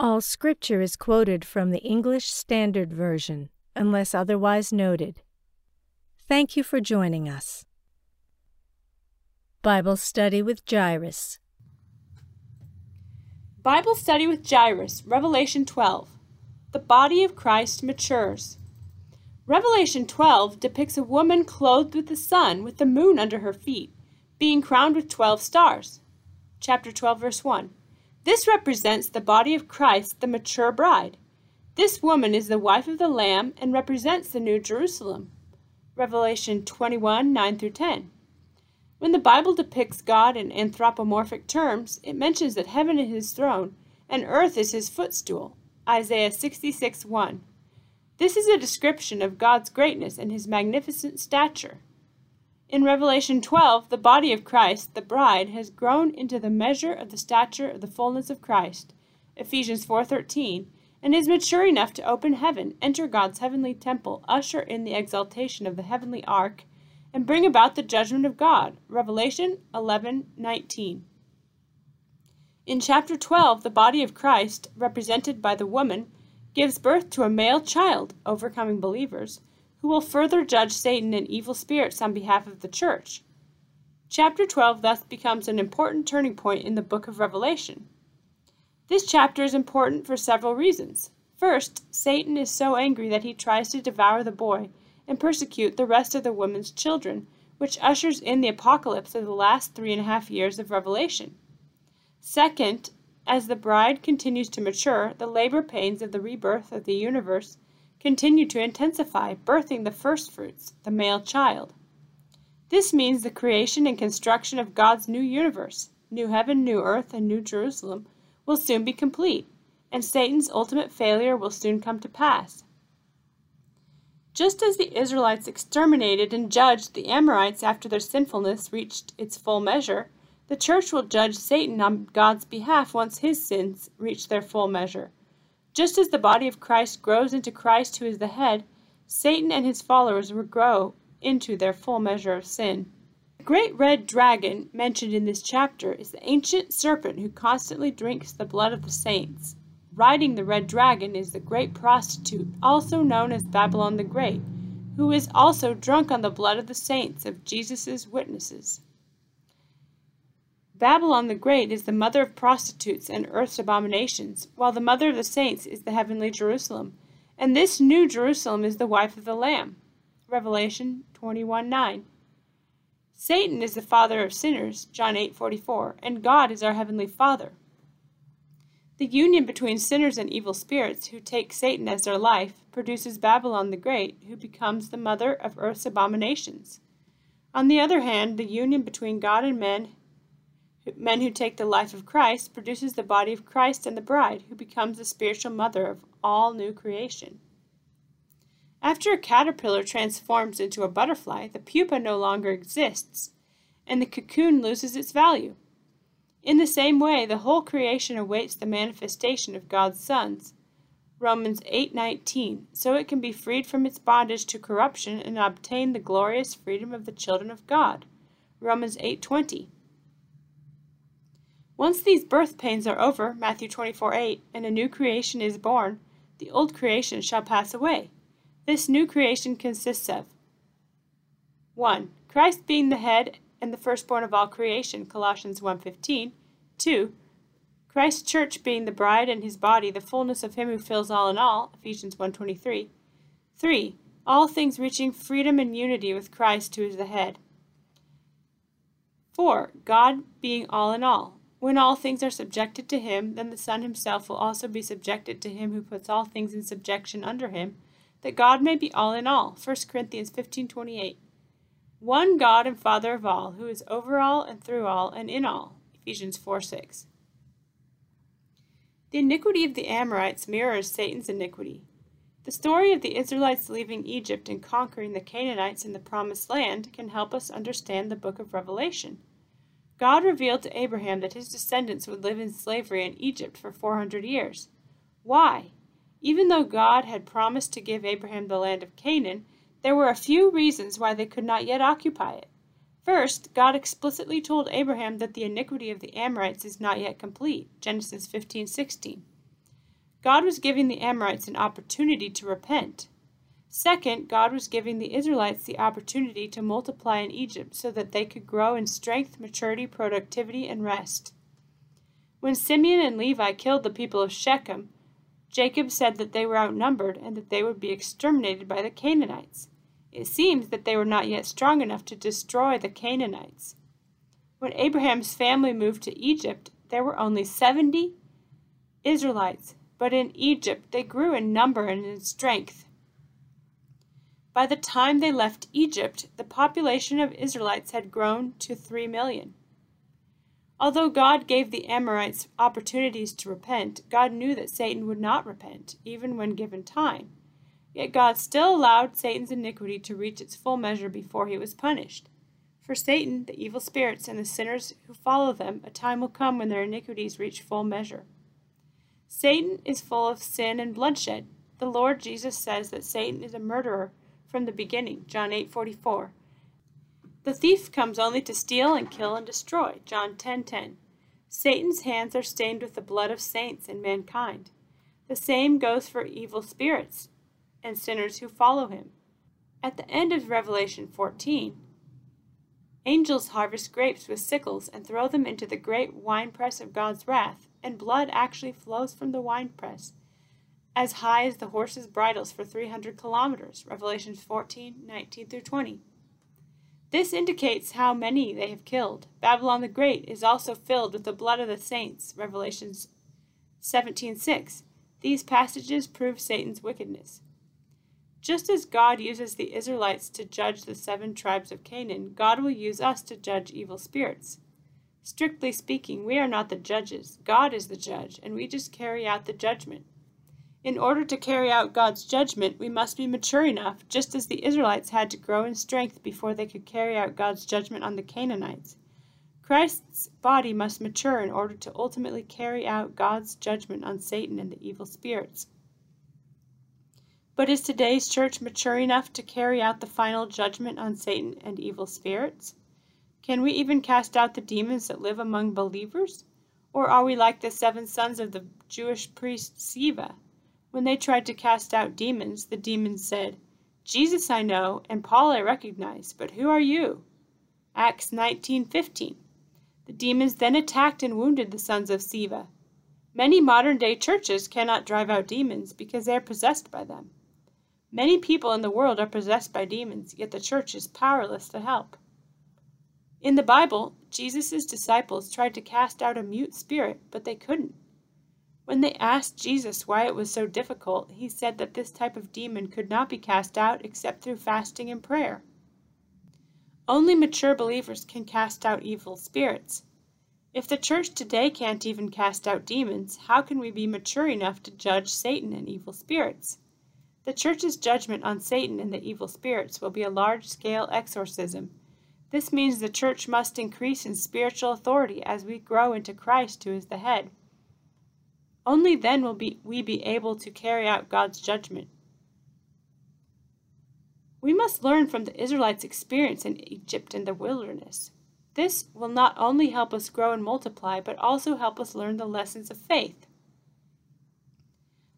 All scripture is quoted from the English Standard Version, unless otherwise noted. Thank you for joining us. Bible Study with Jairus. Bible Study with Jairus, Revelation 12. The body of Christ matures. Revelation 12 depicts a woman clothed with the sun with the moon under her feet, being crowned with 12 stars. Chapter 12, verse 1. This represents the body of Christ, the mature bride. This woman is the wife of the Lamb and represents the New Jerusalem. Revelation 21 9 through 10. When the Bible depicts God in anthropomorphic terms, it mentions that heaven is his throne and earth is his footstool. Isaiah 66 1. This is a description of God's greatness and his magnificent stature. In Revelation 12, the body of Christ, the bride, has grown into the measure of the stature of the fullness of Christ, Ephesians 4:13, and is mature enough to open heaven, enter God's heavenly temple, usher in the exaltation of the heavenly ark, and bring about the judgment of God, Revelation 11:19. In chapter 12, the body of Christ, represented by the woman, gives birth to a male child, overcoming believers who will further judge Satan and evil spirits on behalf of the church. Chapter 12 thus becomes an important turning point in the book of Revelation. This chapter is important for several reasons. First, Satan is so angry that he tries to devour the boy and persecute the rest of the woman's children, which ushers in the apocalypse of the last three and a half years of Revelation. Second, as the bride continues to mature, the labor pains of the rebirth of the universe continue to intensify, birthing the first fruits, the male child. This means the creation and construction of God's new universe, new heaven, new earth, and new Jerusalem, will soon be complete, and Satan's ultimate failure will soon come to pass. Just as the Israelites exterminated and judged the Amorites after their sinfulness reached its full measure, the church will judge Satan on God's behalf once his sins reach their full measure. Just as the body of Christ grows into Christ who is the head, Satan and his followers will grow into their full measure of sin. The great red dragon mentioned in this chapter is the ancient serpent who constantly drinks the blood of the saints. Riding the red dragon is the great prostitute, also known as Babylon the Great, who is also drunk on the blood of the saints of Jesus' witnesses. Babylon the Great is the mother of prostitutes and earth's abominations, while the mother of the saints is the heavenly Jerusalem, and this new Jerusalem is the wife of the Lamb. Revelation 21 9. Satan is the father of sinners, John 8:44, and God is our heavenly Father. The union between sinners and evil spirits who take Satan as their life produces Babylon the Great, who becomes the mother of earth's abominations. On the other hand, the union between God and men men who take the life of Christ, produces the body of Christ and the bride, who becomes the spiritual mother of all new creation. After a caterpillar transforms into a butterfly, the pupa no longer exists, and the cocoon loses its value. In the same way, the whole creation awaits the manifestation of God's sons. Romans 8:19, so it can be freed from its bondage to corruption and obtain the glorious freedom of the children of God. Romans 8:20. Once these birth pains are over, Matthew 24 8, and a new creation is born, the old creation shall pass away. This new creation consists of 1. Christ being the head and the firstborn of all creation, Colossians 1:15. 2. Christ's church being the bride and his body, the fullness of him who fills all in all, Ephesians 1:23. 3. All things reaching freedom and unity with Christ who is the head. 4. God being all in all, when all things are subjected to him, then the Son himself will also be subjected to him who puts all things in subjection under him, that God may be all in all. 1 Corinthians 15:28. One God and Father of all, who is over all and through all and in all. Ephesians 4:6. The iniquity of the Amorites mirrors Satan's iniquity. The story of the Israelites leaving Egypt and conquering the Canaanites in the Promised Land can help us understand the book of Revelation. God revealed to Abraham that his descendants would live in slavery in Egypt for 400 years. Why? Even though God had promised to give Abraham the land of Canaan, there were a few reasons why they could not yet occupy it. First, God explicitly told Abraham that the iniquity of the Amorites is not yet complete. Genesis 15:16. God was giving the Amorites an opportunity to repent. Second, God was giving the Israelites the opportunity to multiply in Egypt so that they could grow in strength, maturity, productivity, and rest. When Simeon and Levi killed the people of Shechem, Jacob said that they were outnumbered and that they would be exterminated by the Canaanites. It seems that they were not yet strong enough to destroy the Canaanites. When Abraham's family moved to Egypt, there were only 70 Israelites, but in Egypt they grew in number and in strength. By the time they left Egypt, the population of Israelites had grown to 3 million. Although God gave the Amorites opportunities to repent, God knew that Satan would not repent, even when given time. Yet God still allowed Satan's iniquity to reach its full measure before he was punished. For Satan, the evil spirits, and the sinners who follow them, a time will come when their iniquities reach full measure. Satan is full of sin and bloodshed. The Lord Jesus says that Satan is a murderer from the beginning, John 8:44. The thief comes only to steal and kill and destroy. John 10:10. 10, 10. Satan's hands are stained with the blood of saints and mankind. The same goes for evil spirits and sinners who follow him. At the end of Revelation 14, angels harvest grapes with sickles and throw them into the great winepress of God's wrath, and blood actually flows from the winepress as high as the horses' bridles for 300 kilometers. Revelation 14:19 through 20. This indicates how many they have killed. Babylon the Great is also filled with the blood of the saints. Revelations 17:6. These passages prove Satan's wickedness. Just as God uses the Israelites to judge the seven tribes of Canaan, God will use us to judge evil spirits. Strictly speaking, we are not the judges. God is the judge, and we just carry out the judgment. In order to carry out God's judgment, we must be mature enough, just as the Israelites had to grow in strength before they could carry out God's judgment on the Canaanites. Christ's body must mature in order to ultimately carry out God's judgment on Satan and the evil spirits. But is today's church mature enough to carry out the final judgment on Satan and evil spirits? Can we even cast out the demons that live among believers? Or are we like the seven sons of the Jewish priest Sceva, when they tried to cast out demons, the demons said, Jesus I know, and Paul I recognize, but who are you? Acts 19:15. The demons then attacked and wounded the sons of Sceva. Many modern-day churches cannot drive out demons because they are possessed by them. Many people in the world are possessed by demons, yet the church is powerless to help. In the Bible, Jesus' disciples tried to cast out a mute spirit, but they couldn't. When they asked Jesus why it was so difficult, he said that this type of demon could not be cast out except through fasting and prayer. Only mature believers can cast out evil spirits. If the church today can't even cast out demons, how can we be mature enough to judge Satan and evil spirits? The church's judgment on Satan and the evil spirits will be a large scale exorcism. This means the church must increase in spiritual authority as we grow into Christ, who is the head. Only then will be, we be able to carry out God's judgment. We must learn from the Israelites' experience in Egypt and the wilderness. This will not only help us grow and multiply, but also help us learn the lessons of faith.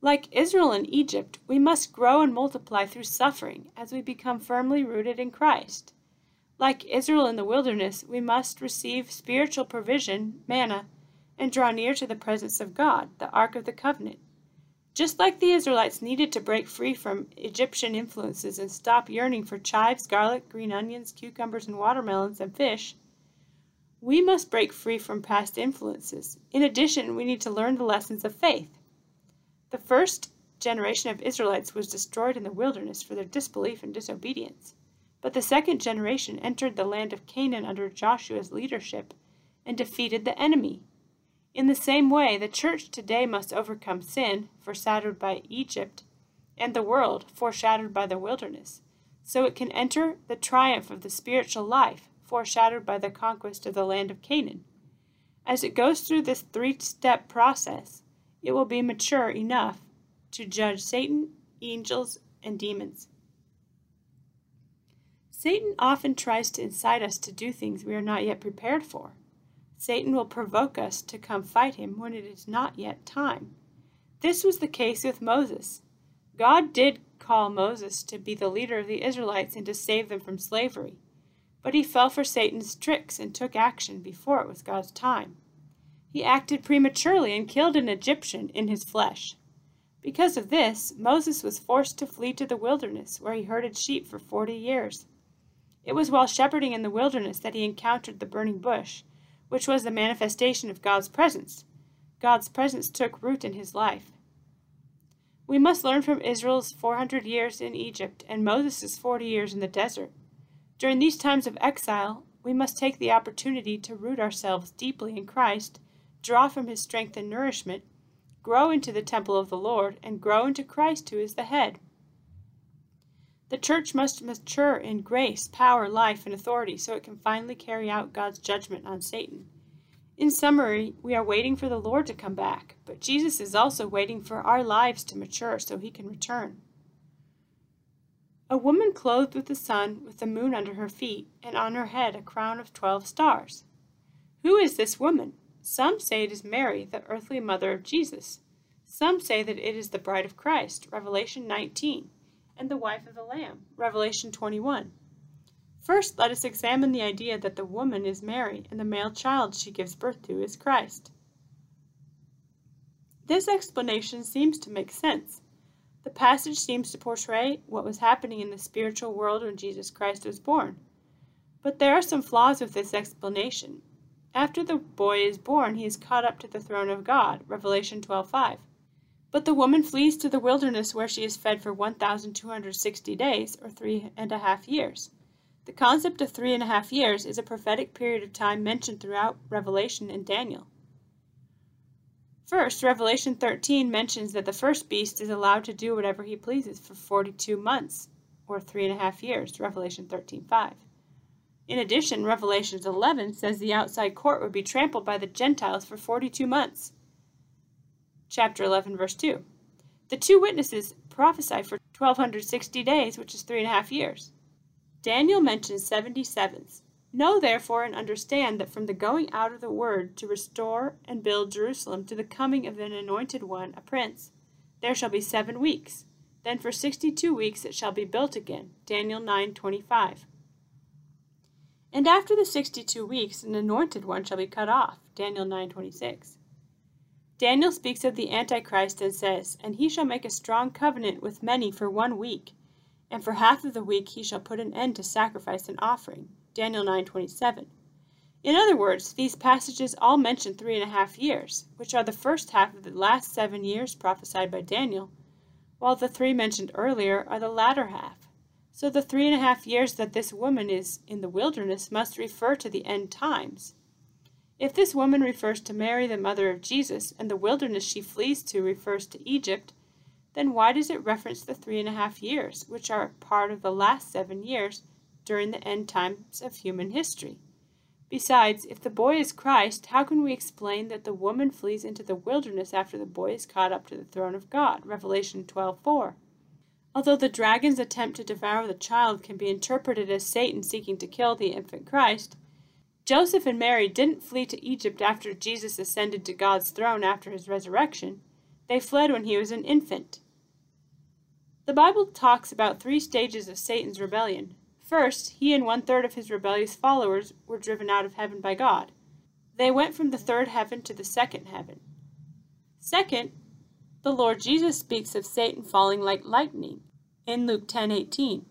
Like Israel in Egypt, we must grow and multiply through suffering as we become firmly rooted in Christ. Like Israel in the wilderness, we must receive spiritual provision, manna, and draw near to the presence of God, the Ark of the Covenant. Just like the Israelites needed to break free from Egyptian influences and stop yearning for chives, garlic, green onions, cucumbers, and watermelons and fish, we must break free from past influences. In addition, we need to learn the lessons of faith. The first generation of Israelites was destroyed in the wilderness for their disbelief and disobedience. But the second generation entered the land of Canaan under Joshua's leadership and defeated the enemy. In the same way, the church today must overcome sin, foreshadowed by Egypt, and the world, foreshadowed by the wilderness, so it can enter the triumph of the spiritual life, foreshadowed by the conquest of the land of Canaan. As it goes through this three step process, it will be mature enough to judge Satan, angels, and demons. Satan often tries to incite us to do things we are not yet prepared for. Satan will provoke us to come fight him when it is not yet time. This was the case with Moses. God did call Moses to be the leader of the Israelites and to save them from slavery, but he fell for Satan's tricks and took action before it was God's time. He acted prematurely and killed an Egyptian in his flesh. Because of this, Moses was forced to flee to the wilderness, where he herded sheep for forty years. It was while shepherding in the wilderness that he encountered the burning bush, which was the manifestation of God's presence. God's presence took root in his life. We must learn from Israel's 400 years in Egypt and Moses' 40 years in the desert. During these times of exile, we must take the opportunity to root ourselves deeply in Christ, draw from his strength and nourishment, grow into the temple of the Lord, and grow into Christ who is the head. The church must mature in grace, power, life, and authority so it can finally carry out God's judgment on Satan. In summary, we are waiting for the Lord to come back, but Jesus is also waiting for our lives to mature so he can return. A woman clothed with the sun, with the moon under her feet, and on her head a crown of twelve stars. Who is this woman? Some say it is Mary, the earthly mother of Jesus. Some say that it is the bride of Christ, Revelation 19 and the wife of the Lamb. Revelation 21. First, let us examine the idea that the woman is Mary and the male child she gives birth to is Christ. This explanation seems to make sense. The passage seems to portray what was happening in the spiritual world when Jesus Christ was born. But there are some flaws with this explanation. After the boy is born, he is caught up to the throne of God. Revelation 12:5. But the woman flees to the wilderness where she is fed for 1,260 days, or three and a half years. The concept of three and a half years is a prophetic period of time mentioned throughout Revelation and Daniel. First, Revelation 13 mentions that the first beast is allowed to do whatever he pleases for 42 months, or three and a half years, Revelation 13.5. In addition, Revelation 11 says the outside court would be trampled by the Gentiles for 42 months, chapter 11, verse 2. The two witnesses prophesy for 1260 days, which is three and a half years. Daniel mentions 77s. Know therefore and understand that from the going out of the word to restore and build Jerusalem to the coming of an anointed one, a prince, there shall be seven weeks. Then for sixty two weeks it shall be built again. Daniel 9:25. And after the sixty two weeks an anointed one shall be cut off. Daniel 9:26. Daniel speaks of the Antichrist and says, And he shall make a strong covenant with many for one week, and for half of the week he shall put an end to sacrifice and offering. Daniel 9:27. In other words, these passages all mention three and a half years, which are the first half of the last seven years prophesied by Daniel, while the three mentioned earlier are the latter half. So the three and a half years that this woman is in the wilderness must refer to the end times. If this woman refers to Mary, the mother of Jesus, and the wilderness she flees to refers to Egypt, then why does it reference the three and a half years, which are part of the last seven years during the end times of human history? Besides, if the boy is Christ, how can we explain that the woman flees into the wilderness after the boy is caught up to the throne of God? Revelation 12:4. Although the dragon's attempt to devour the child can be interpreted as Satan seeking to kill the infant Christ, Joseph and Mary didn't flee to Egypt after Jesus ascended to God's throne after his resurrection. They fled when he was an infant. The Bible talks about three stages of Satan's rebellion. First, he and one third of his rebellious followers were driven out of heaven by God. They went from the third heaven to the second heaven. Second, the Lord Jesus speaks of Satan falling like lightning in Luke 10:18.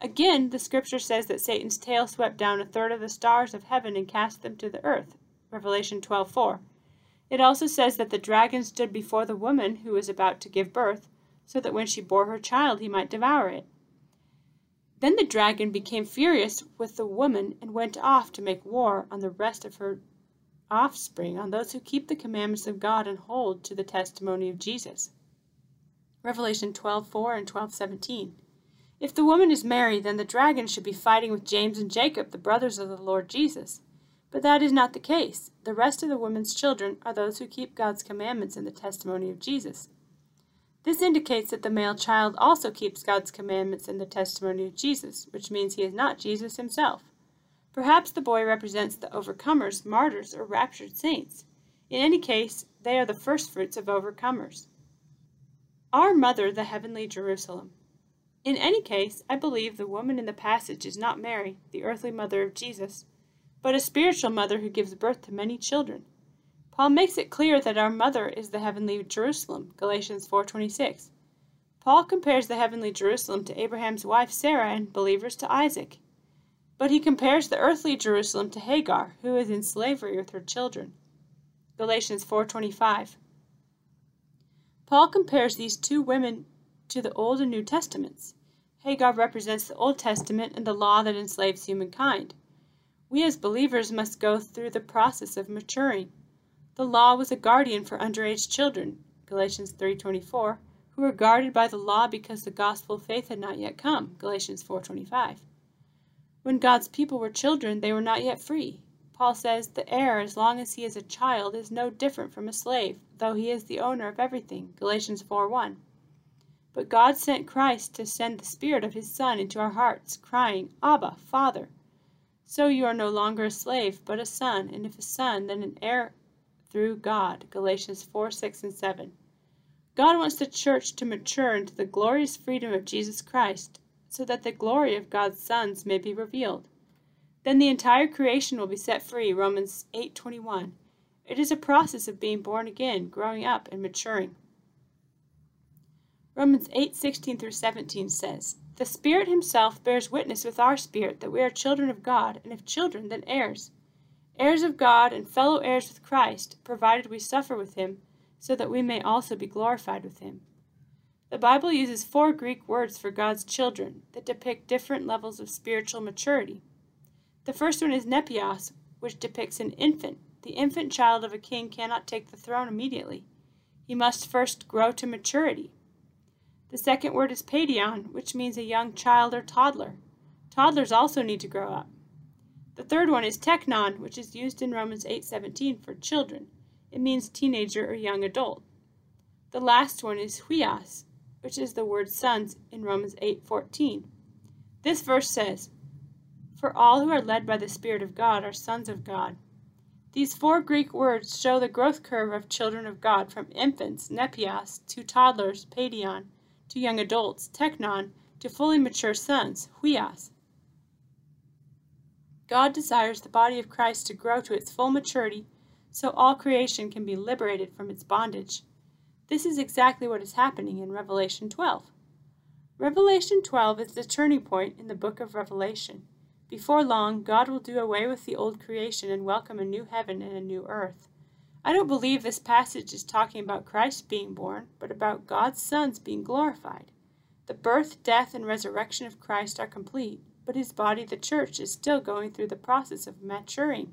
Again, the scripture says that Satan's tail swept down a third of the stars of heaven and cast them to the earth. Revelation 12:4. It also says that the dragon stood before the woman who was about to give birth, so that when she bore her child he might devour it. Then the dragon became furious with the woman and went off to make war on the rest of her offspring on those who keep the commandments of God and hold to the testimony of Jesus. Revelation 12:4 and 12:17. If the woman is Mary, then the dragon should be fighting with James and Jacob, the brothers of the Lord Jesus. But that is not the case. The rest of the woman's children are those who keep God's commandments and the testimony of Jesus. This indicates that the male child also keeps God's commandments and the testimony of Jesus, which means he is not Jesus himself. Perhaps the boy represents the overcomers, martyrs, or raptured saints. In any case, they are the first fruits of overcomers. Our mother, the heavenly Jerusalem. In any case, I believe the woman in the passage is not Mary, the earthly mother of Jesus, but a spiritual mother who gives birth to many children. Paul makes it clear that our mother is the heavenly Jerusalem, Galatians 4:26. Paul compares the heavenly Jerusalem to Abraham's wife Sarah and believers to Isaac. But he compares the earthly Jerusalem to Hagar, who is in slavery with her children. Galatians 4:25. Paul compares these two women to the Old and New Testaments. Hagar represents the Old Testament and the law that enslaves humankind. We as believers must go through the process of maturing. The law was a guardian for underage children, Galatians 3:24, who were guarded by the law because the gospel of faith had not yet come, Galatians 4:25. When God's people were children, they were not yet free. Paul says, "The heir, as long as he is a child, is no different from a slave, though he is the owner of everything." Galatians 4:1. But God sent Christ to send the Spirit of His Son into our hearts, crying, Abba, Father. So you are no longer a slave, but a son, and if a son, then an heir through God. Galatians 4 6 and 7. God wants the church to mature into the glorious freedom of Jesus Christ, so that the glory of God's sons may be revealed. Then the entire creation will be set free. Romans 8:21. It is a process of being born again, growing up, and maturing. Romans 8:16 through 17 says, "The Spirit himself bears witness with our spirit that we are children of God, and if children, then heirs." heirs of God and fellow heirs with Christ, provided we suffer with him, so that we may also be glorified with him. The Bible uses four Greek words for God's children that depict different levels of spiritual maturity. The first one is nepios, which depicts an infant. The infant child of a king cannot take the throne immediately. He must first grow to maturity. The second word is paidion, which means a young child or toddler. Toddlers also need to grow up. The third one is teknon, which is used in Romans 8:17 for children. It means teenager or young adult. The last one is huios, which is the word sons in Romans 8:14. This verse says, "For all who are led by the Spirit of God are sons of God." These four Greek words show the growth curve of children of God from infants, nepios, to toddlers, paidion, to young adults, teknon, to fully mature sons, huios. God desires the body of Christ to grow to its full maturity so all creation can be liberated from its bondage. This is exactly what is happening in Revelation 12. Revelation 12 is the turning point in the book of Revelation. Before long, God will do away with the old creation and welcome a new heaven and a new earth. I don't believe this passage is talking about Christ being born, but about God's sons being glorified. The birth, death, and resurrection of Christ are complete but his body, the church, is still going through the process of maturing.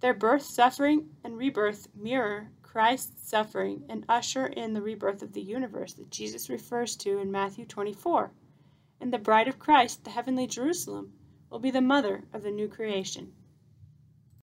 Their birth, suffering, and rebirth mirror Christ's suffering and usher in the rebirth of the universe that Jesus refers to in Matthew 24. And the bride of Christ, the heavenly Jerusalem, will be the mother of the new creation.